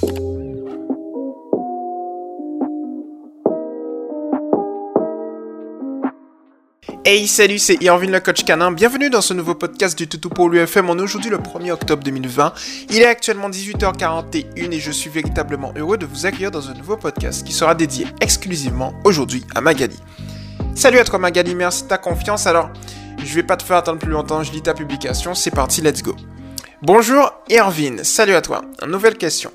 Hey salut, c'est Irvin le coach canin. Bienvenue dans ce nouveau podcast du Toutou pour l'UFM. On est aujourd'hui le 1er octobre 2020. Il est actuellement 18h41 et je suis véritablement heureux de vous accueillir dans un nouveau podcast qui sera dédié exclusivement aujourd'hui à Magali. Salut à toi Magali, merci de ta confiance. Alors, je vais pas te faire attendre plus longtemps, je lis ta publication, c'est parti, let's go. Bonjour Irvin, salut à toi. Nouvelle question.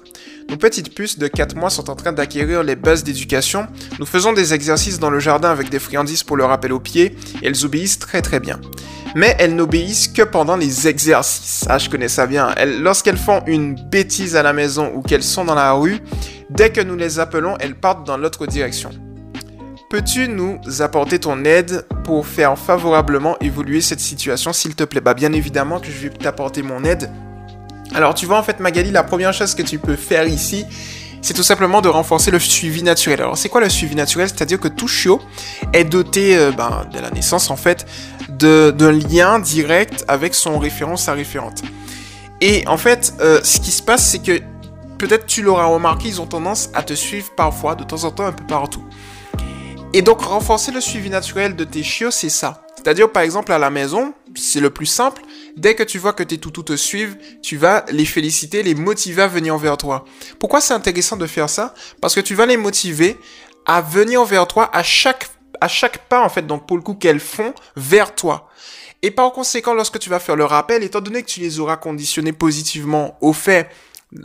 Nos petites puces de 4 mois sont en train d'acquérir les bases d'éducation. Nous faisons des exercices dans le jardin avec des friandises pour leur rappel au pied et elles obéissent très très bien. Mais elles n'obéissent que pendant les exercices. Ah, je connais ça bien. Lorsqu'elles font une bêtise à la maison ou qu'elles sont dans la rue, dès que nous les appelons, elles partent dans l'autre direction. Peux-tu nous apporter ton aide pour faire favorablement évoluer cette situation, s'il te plaît? Bah bien évidemment que je vais t'apporter mon aide. Alors tu vois en fait Magali, la première chose que tu peux faire ici, c'est tout simplement de renforcer le suivi naturel. Alors c'est quoi le suivi naturel? C'est-à-dire que tout chiot est doté euh, ben, de la naissance en fait d'un lien direct avec son référent, sa référente. Et en fait, euh, ce qui se passe, c'est que peut-être tu l'auras remarqué, ils ont tendance à te suivre parfois, de temps en temps, un peu partout. Et donc renforcer le suivi naturel de tes chiots, c'est ça. C'est-à-dire par exemple à la maison, c'est le plus simple, dès que tu vois que tes toutous te suivent, tu vas les féliciter, les motiver à venir vers toi. Pourquoi c'est intéressant de faire ça? Parce que tu vas les motiver à venir vers toi à chaque pas en fait donc pour le coup qu'elles font vers toi. Et par conséquent, lorsque tu vas faire le rappel, étant donné que tu les auras conditionnés positivement au fait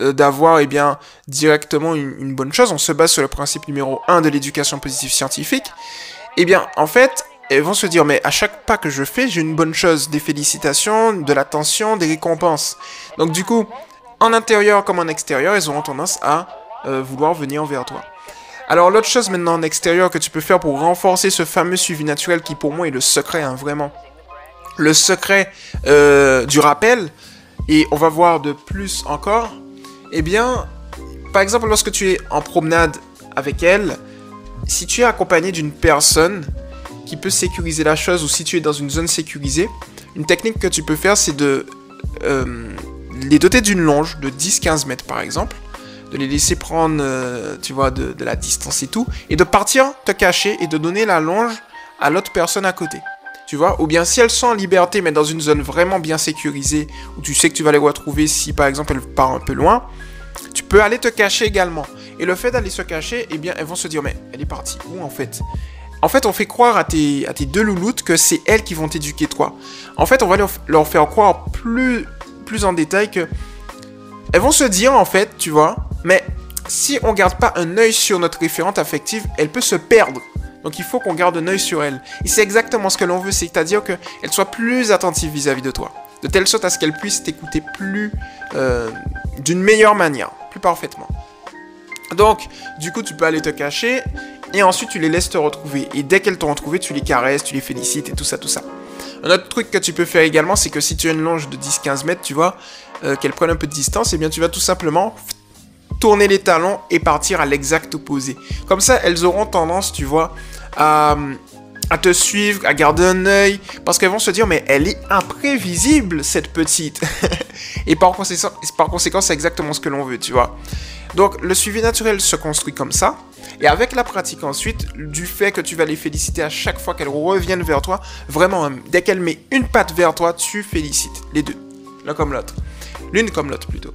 euh, d'avoir eh bien directement une, bonne chose, on se base sur le principe numéro 1 de l'éducation positive scientifique, eh bien en fait, elles vont se dire mais à chaque pas que je fais, j'ai une bonne chose, des félicitations, de l'attention, des récompenses. Donc du coup, en intérieur comme en extérieur, elles auront tendance à euh, vouloir venir vers toi. Alors l'autre chose maintenant en extérieur que tu peux faire pour renforcer ce fameux suivi naturel qui pour moi est le secret, hein, vraiment. Le secret euh, du rappel, et on va voir de plus encore, eh bien, par exemple, lorsque tu es en promenade avec elle, si tu es accompagné d'une personne qui peut sécuriser la chose ou si tu es dans une zone sécurisée, une technique que tu peux faire, c'est de euh, les doter d'une longe de 10-15 mètres par exemple, de les laisser prendre, euh, tu vois, de, la distance et tout, et de partir te cacher et de donner la longe à l'autre personne à côté. Tu vois, ou bien si elles sont en liberté mais dans une zone vraiment bien sécurisée, où tu sais que tu vas les retrouver si par exemple elles partent un peu loin, tu peux aller te cacher également. Et le fait d'aller se cacher, eh bien, elles vont se dire, mais elle est partie où en fait? En fait, on fait croire à tes, à tes deux louloutes que c'est elles qui vont t'éduquer toi. En fait, on va leur, faire croire plus, plus en détail que... Elles vont se dire, en fait, tu vois, mais si on garde pas un œil sur notre référente affective, elle peut se perdre. Donc il faut qu'on garde un œil sur elle. Et c'est exactement ce que l'on veut, c'est-à-dire qu'elle soit plus attentive vis-à-vis de toi. De telle sorte à ce qu'elle puisse t'écouter plus euh, d'une meilleure manière, plus parfaitement. Donc, du coup, tu peux aller te cacher et ensuite tu les laisses te retrouver. Et dès qu'elles t'ont retrouvé, tu les caresses, tu les félicites et tout ça, tout ça. Un autre truc que tu peux faire également, c'est que si tu as une longe de 10-15 mètres, tu vois, euh, qu'elle prenne un peu de distance, et eh bien tu vas tout simplement tourner les talons et partir à l'exact opposé. Comme ça, elles auront tendance, tu vois, à, te suivre, à garder un œil, parce qu'elles vont se dire, mais elle est imprévisible, cette petite. et par conséquent, par conséquent c'est exactement ce que l'on veut, tu vois. Donc, le suivi naturel se construit comme ça. Et avec la pratique ensuite, du fait que tu vas les féliciter à chaque fois qu'elles reviennent vers toi, vraiment, hein, dès qu'elle met une patte vers toi, tu félicites les deux. L'un comme l'autre. L'une comme l'autre plutôt.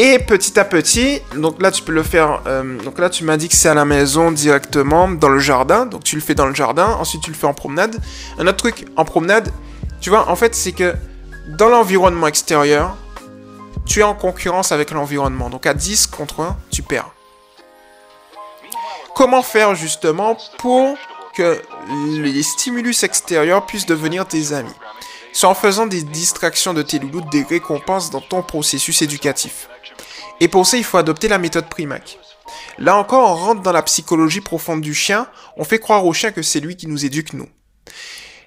Et petit à petit, donc là tu peux le faire, euh, donc là tu que c'est à la maison directement, dans le jardin, donc tu le fais dans le jardin, ensuite tu le fais en promenade. Un autre truc en promenade, tu vois, en fait c'est que dans l'environnement extérieur, tu es en concurrence avec l'environnement, donc à 10 contre 1, tu perds. Comment faire justement pour que les stimulus extérieurs puissent devenir tes amis C'est en faisant des distractions de tes loulous, des récompenses dans ton processus éducatif. Et pour ça, il faut adopter la méthode Primac. Là encore, on rentre dans la psychologie profonde du chien, on fait croire au chien que c'est lui qui nous éduque nous.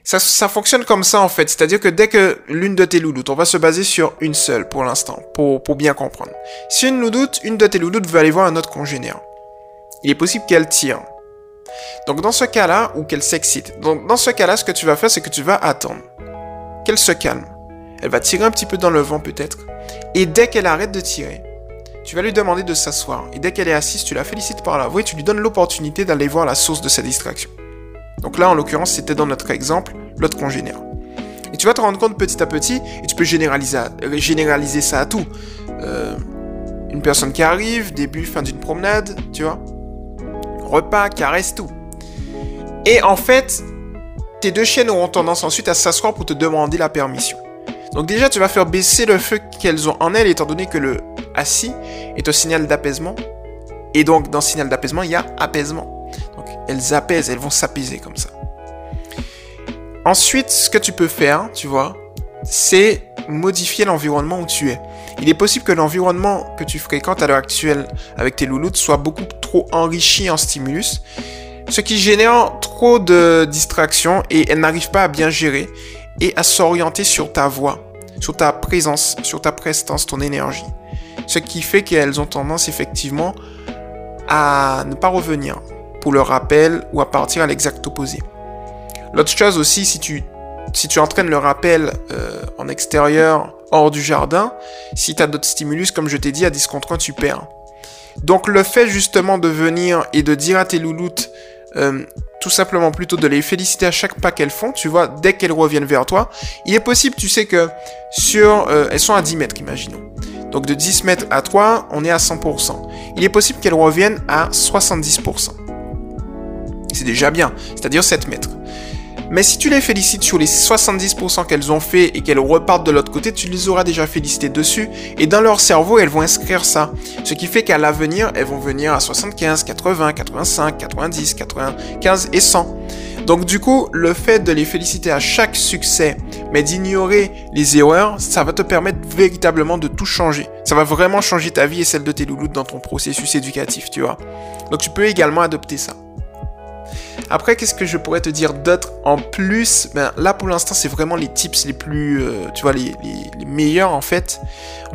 Ça, fonctionne comme ça en fait, c'est-à-dire que dès que l'une de tes louloutes, on va se baser sur une seule pour l'instant, pour, pour bien comprendre. Si une louloute, une de tes louloutes veut aller voir un autre congénère, il est possible qu'elle tire. Donc dans ce cas-là, ou qu'elle s'excite. Dans ce cas-là, ce que tu vas faire, c'est que tu vas attendre. Qu'elle se calme. Elle va tirer un petit peu dans le vent peut-être. Et dès qu'elle arrête de tirer, tu vas lui demander de s'asseoir. Et dès qu'elle est assise, tu la félicites par la voix et tu lui donnes l'opportunité d'aller voir la source de sa distraction. Donc là, en l'occurrence, c'était dans notre exemple, l'autre congénère. Et tu vas te rendre compte petit à petit, et tu peux généraliser, généraliser ça à tout. Euh, une personne qui arrive, début, fin d'une promenade, tu vois. Repas, caresse, tout. Et en fait, tes deux chiennes auront tendance ensuite à s'asseoir pour te demander la permission. Donc déjà, tu vas faire baisser le feu qu'elles ont en elles, étant donné que le assis est un signal d'apaisement. Et donc, dans ce signal d'apaisement, il y a apaisement. Donc, elles apaisent, elles vont s'apaiser comme ça. Ensuite, ce que tu peux faire, tu vois, c'est modifier l'environnement où tu es. Il est possible que l'environnement que tu fréquentes à l'heure actuelle avec tes louloutes soit beaucoup trop enrichi en stimulus, ce qui génère trop de distractions et elles n'arrivent pas à bien gérer et à s'orienter sur ta voix, sur ta présence, sur ta prestance, ton énergie. Ce qui fait qu'elles ont tendance effectivement à ne pas revenir pour le rappel ou à partir à l'exact opposé. L'autre chose aussi, si tu, si tu entraînes le rappel euh, en extérieur, hors du jardin, si tu as d'autres stimulus, comme je t'ai dit, à 10 contre 1, tu perds. Donc le fait justement de venir et de dire à tes louloutes, euh, tout simplement plutôt de les féliciter à chaque pas qu'elles font, tu vois, dès qu'elles reviennent vers toi, il est possible, tu sais que sur... Euh, elles sont à 10 mètres, imaginons. Donc de 10 mètres à toi, on est à 100%. Il est possible qu'elles reviennent à 70%. C'est déjà bien, c'est-à-dire 7 mètres. Mais si tu les félicites sur les 70% qu'elles ont fait et qu'elles repartent de l'autre côté, tu les auras déjà félicitées dessus. Et dans leur cerveau, elles vont inscrire ça. Ce qui fait qu'à l'avenir, elles vont venir à 75, 80, 85, 90, 95 et 100. Donc du coup, le fait de les féliciter à chaque succès, mais d'ignorer les erreurs, ça va te permettre véritablement de tout changer. Ça va vraiment changer ta vie et celle de tes loulous dans ton processus éducatif, tu vois. Donc tu peux également adopter ça. Après, qu'est-ce que je pourrais te dire d'autre en plus? Ben, Là, pour l'instant, c'est vraiment les tips les plus, euh, tu vois, les, meilleurs en fait.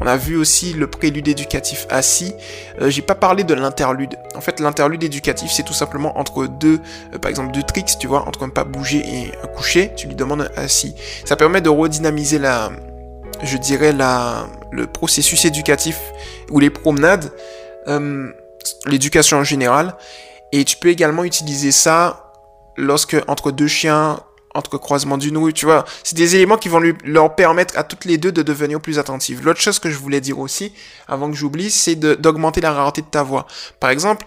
On a vu aussi le prélude éducatif assis. Euh, J'ai pas parlé de l'interlude. En fait, l'interlude éducatif, c'est tout simplement entre deux, euh, par exemple, deux tricks, tu vois, entre un pas bouger et un coucher. Tu lui demandes assis. Ça permet de redynamiser la, je dirais, la, le processus éducatif ou les promenades, euh, l'éducation en général. Et tu peux également utiliser ça lorsque entre deux chiens, entre croisements d'une rue, tu vois, c'est des éléments qui vont leur permettre à toutes les deux de devenir plus attentives. L'autre chose que je voulais dire aussi, avant que j'oublie, c'est d'augmenter la rareté de ta voix. Par exemple,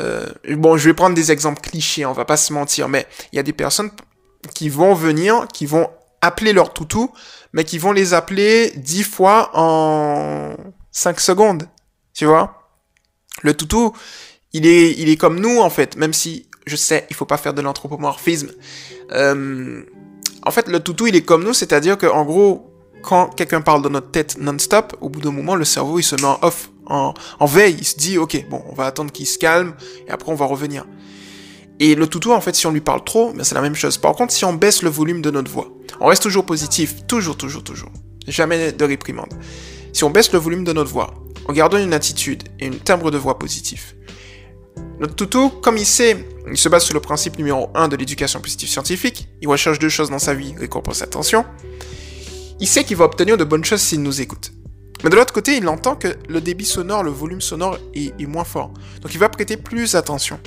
euh, bon, je vais prendre des exemples clichés, on va pas se mentir, mais il y a des personnes qui vont venir, qui vont appeler leur toutou, mais qui vont les appeler dix fois en cinq secondes, tu vois. Le toutou, il est, il est comme nous en fait, même si je sais, il faut pas faire de l'anthropomorphisme. Euh, en fait, le toutou, il est comme nous, c'est-à-dire que en gros, quand quelqu'un parle dans notre tête non-stop, au bout d'un moment, le cerveau, il se met en off, en, veille. Il se dit, ok, bon, on va attendre qu'il se calme, et après, on va revenir. Et le toutou, en fait, si on lui parle trop, ben, c'est la même chose. Par contre, si on baisse le volume de notre voix, on reste toujours positif, toujours, toujours, toujours. Jamais de réprimande. Si on baisse le volume de notre voix, en gardant une attitude et une timbre de voix positif, notre toutou, comme il sait, il se base sur le principe numéro 1 de l'éducation positive scientifique, il recherche deux choses dans sa vie, récompense attention, il sait qu'il va obtenir de bonnes choses s'il nous écoute. Mais de l'autre côté, il entend que le débit sonore, le volume sonore est, est moins fort. Donc il va prêter plus attention.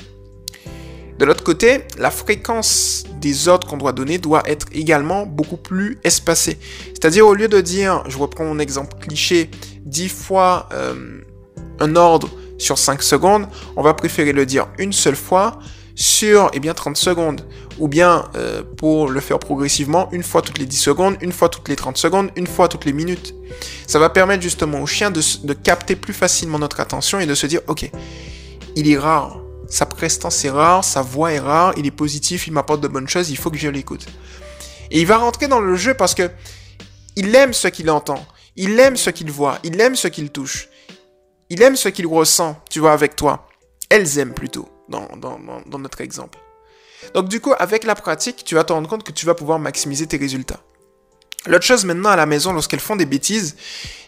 De l'autre côté, la fréquence des ordres qu'on doit donner doit être également beaucoup plus espacée. C'est-à-dire au lieu de dire, je reprends mon exemple cliché, 10 fois euh, un ordre sur 5 secondes, on va préférer le dire une seule fois sur eh bien 30 secondes ou bien euh, pour le faire progressivement une fois toutes les 10 secondes, une fois toutes les 30 secondes, une fois toutes les minutes. Ça va permettre justement au chien de, de capter plus facilement notre attention et de se dire ok, il est rare, sa prestance est rare, sa voix est rare, il est positif, il m'apporte de bonnes choses, il faut que je l'écoute. Et il va rentrer dans le jeu parce que il aime ce qu'il entend, il aime ce qu'il voit, il aime ce qu'il touche. Il aime ce qu'il ressent, tu vois, avec toi. Elles aiment plutôt, dans, notre exemple. Donc du coup, avec la pratique, tu vas te rendre compte que tu vas pouvoir maximiser tes résultats. L'autre chose maintenant à la maison, lorsqu'elles font des bêtises,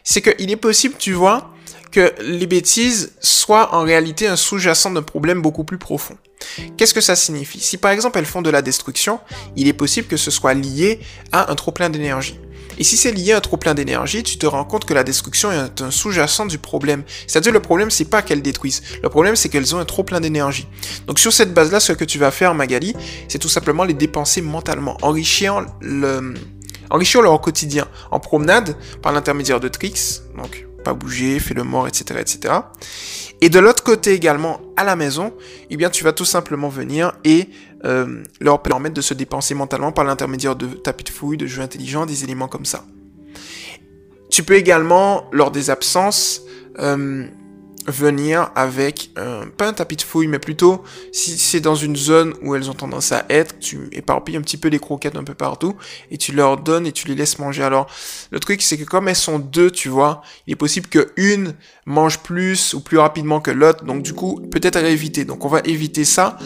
c'est qu'il est possible, tu vois, que les bêtises soient en réalité un sous-jacent d'un problème beaucoup plus profond. Qu'est-ce que ça signifie? Si par exemple elles font de la destruction, il est possible que ce soit lié à un trop plein d'énergie. Et si c'est lié à un trop plein d'énergie, tu te rends compte que la destruction est un sous-jacent du problème. C'est-à-dire le problème, c'est pas qu'elles détruisent. Le problème, c'est qu'elles ont un trop plein d'énergie. Donc sur cette base-là, ce que tu vas faire, Magali, c'est tout simplement les dépenser mentalement, enrichir le enrichir leur quotidien en promenade par l'intermédiaire de tricks, donc pas bouger, fais le mort, etc., etc. Et de l'autre côté également, à la maison, eh bien, tu vas tout simplement venir et euh, leur permettre de se dépenser mentalement par l'intermédiaire de tapis de fouille, de jeux intelligents, des éléments comme ça. Tu peux également, lors des absences, euh, venir avec, euh, pas un tapis de fouille, mais plutôt, si c'est dans une zone où elles ont tendance à être, tu éparpilles un petit peu les croquettes un peu partout, et tu leur donnes et tu les laisses manger. Alors, le truc, c'est que comme elles sont deux, tu vois, il est possible que une mange plus ou plus rapidement que l'autre, donc du coup, peut-être à éviter. Donc, on va éviter ça.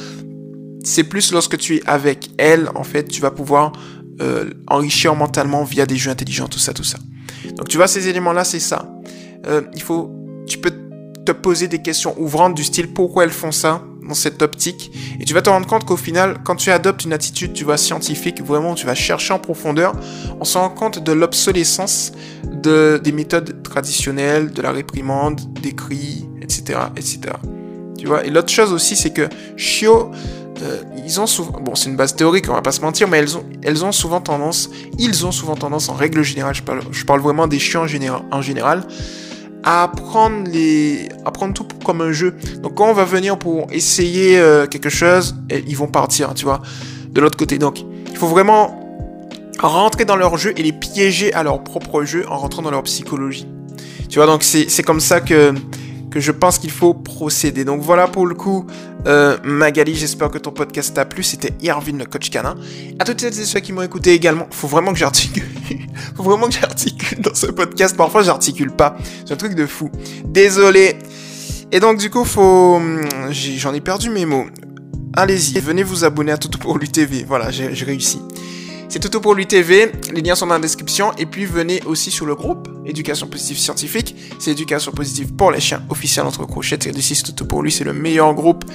C'est plus lorsque tu es avec elle, en fait, tu vas pouvoir euh, enrichir mentalement via des jeux intelligents, tout ça, tout ça. Donc, tu vois, ces éléments-là, c'est ça. Euh, il faut, te poser des questions ouvrantes du style pourquoi elles font ça dans cette optique. Et tu vas te rendre compte qu'au final, quand tu adoptes une attitude, tu vois, scientifique, vraiment, tu vas chercher en profondeur, on se rend compte de l'obsolescence de, des méthodes traditionnelles, de la réprimande, des cris, etc., etc. Tu vois, et l'autre chose aussi, c'est que Shio, euh, ils ont souvent, bon, c'est une base théorique, on va pas se mentir, mais elles ont, elles ont souvent tendance, ils ont souvent tendance, en règle générale, je parle, je parle vraiment des chiens en général, en général à apprendre les apprendre tout comme un jeu. Donc quand on va venir pour essayer euh, quelque chose, ils vont partir, tu vois, de l'autre côté. Donc il faut vraiment rentrer dans leur jeu et les piéger à leur propre jeu en rentrant dans leur psychologie. Tu vois, donc c'est comme ça que que je pense qu'il faut procéder. Donc voilà pour le coup, euh, Magali, j'espère que ton podcast t'a plu. C'était Irvin, le coach canin. À toutes celles et ceux qui m'ont écouté également, faut vraiment que j'articule. faut vraiment que j'articule dans ce podcast. Parfois, j'articule pas. C'est un truc de fou. Désolé. Et donc, du coup, faut, j'en ai perdu mes mots. Allez-y, venez vous abonner à Toto pour l'UTV. Voilà, j'ai réussi. C'est tout pour lui TV, les liens sont dans la description. Et puis venez aussi sur le groupe Éducation Positive Scientifique, c'est Éducation Positive pour les chiens officiels entre crochets, et c'est tout pour lui, c'est le meilleur groupe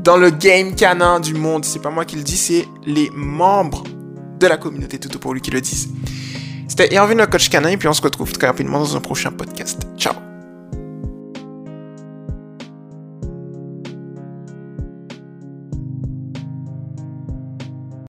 dans le game canin du monde, c'est pas moi qui le dis, c'est les membres de la communauté. Tout pour lui qui le disent. C'était Irvin le coach canin. Et puis on se retrouve très rapidement dans un prochain podcast. Ciao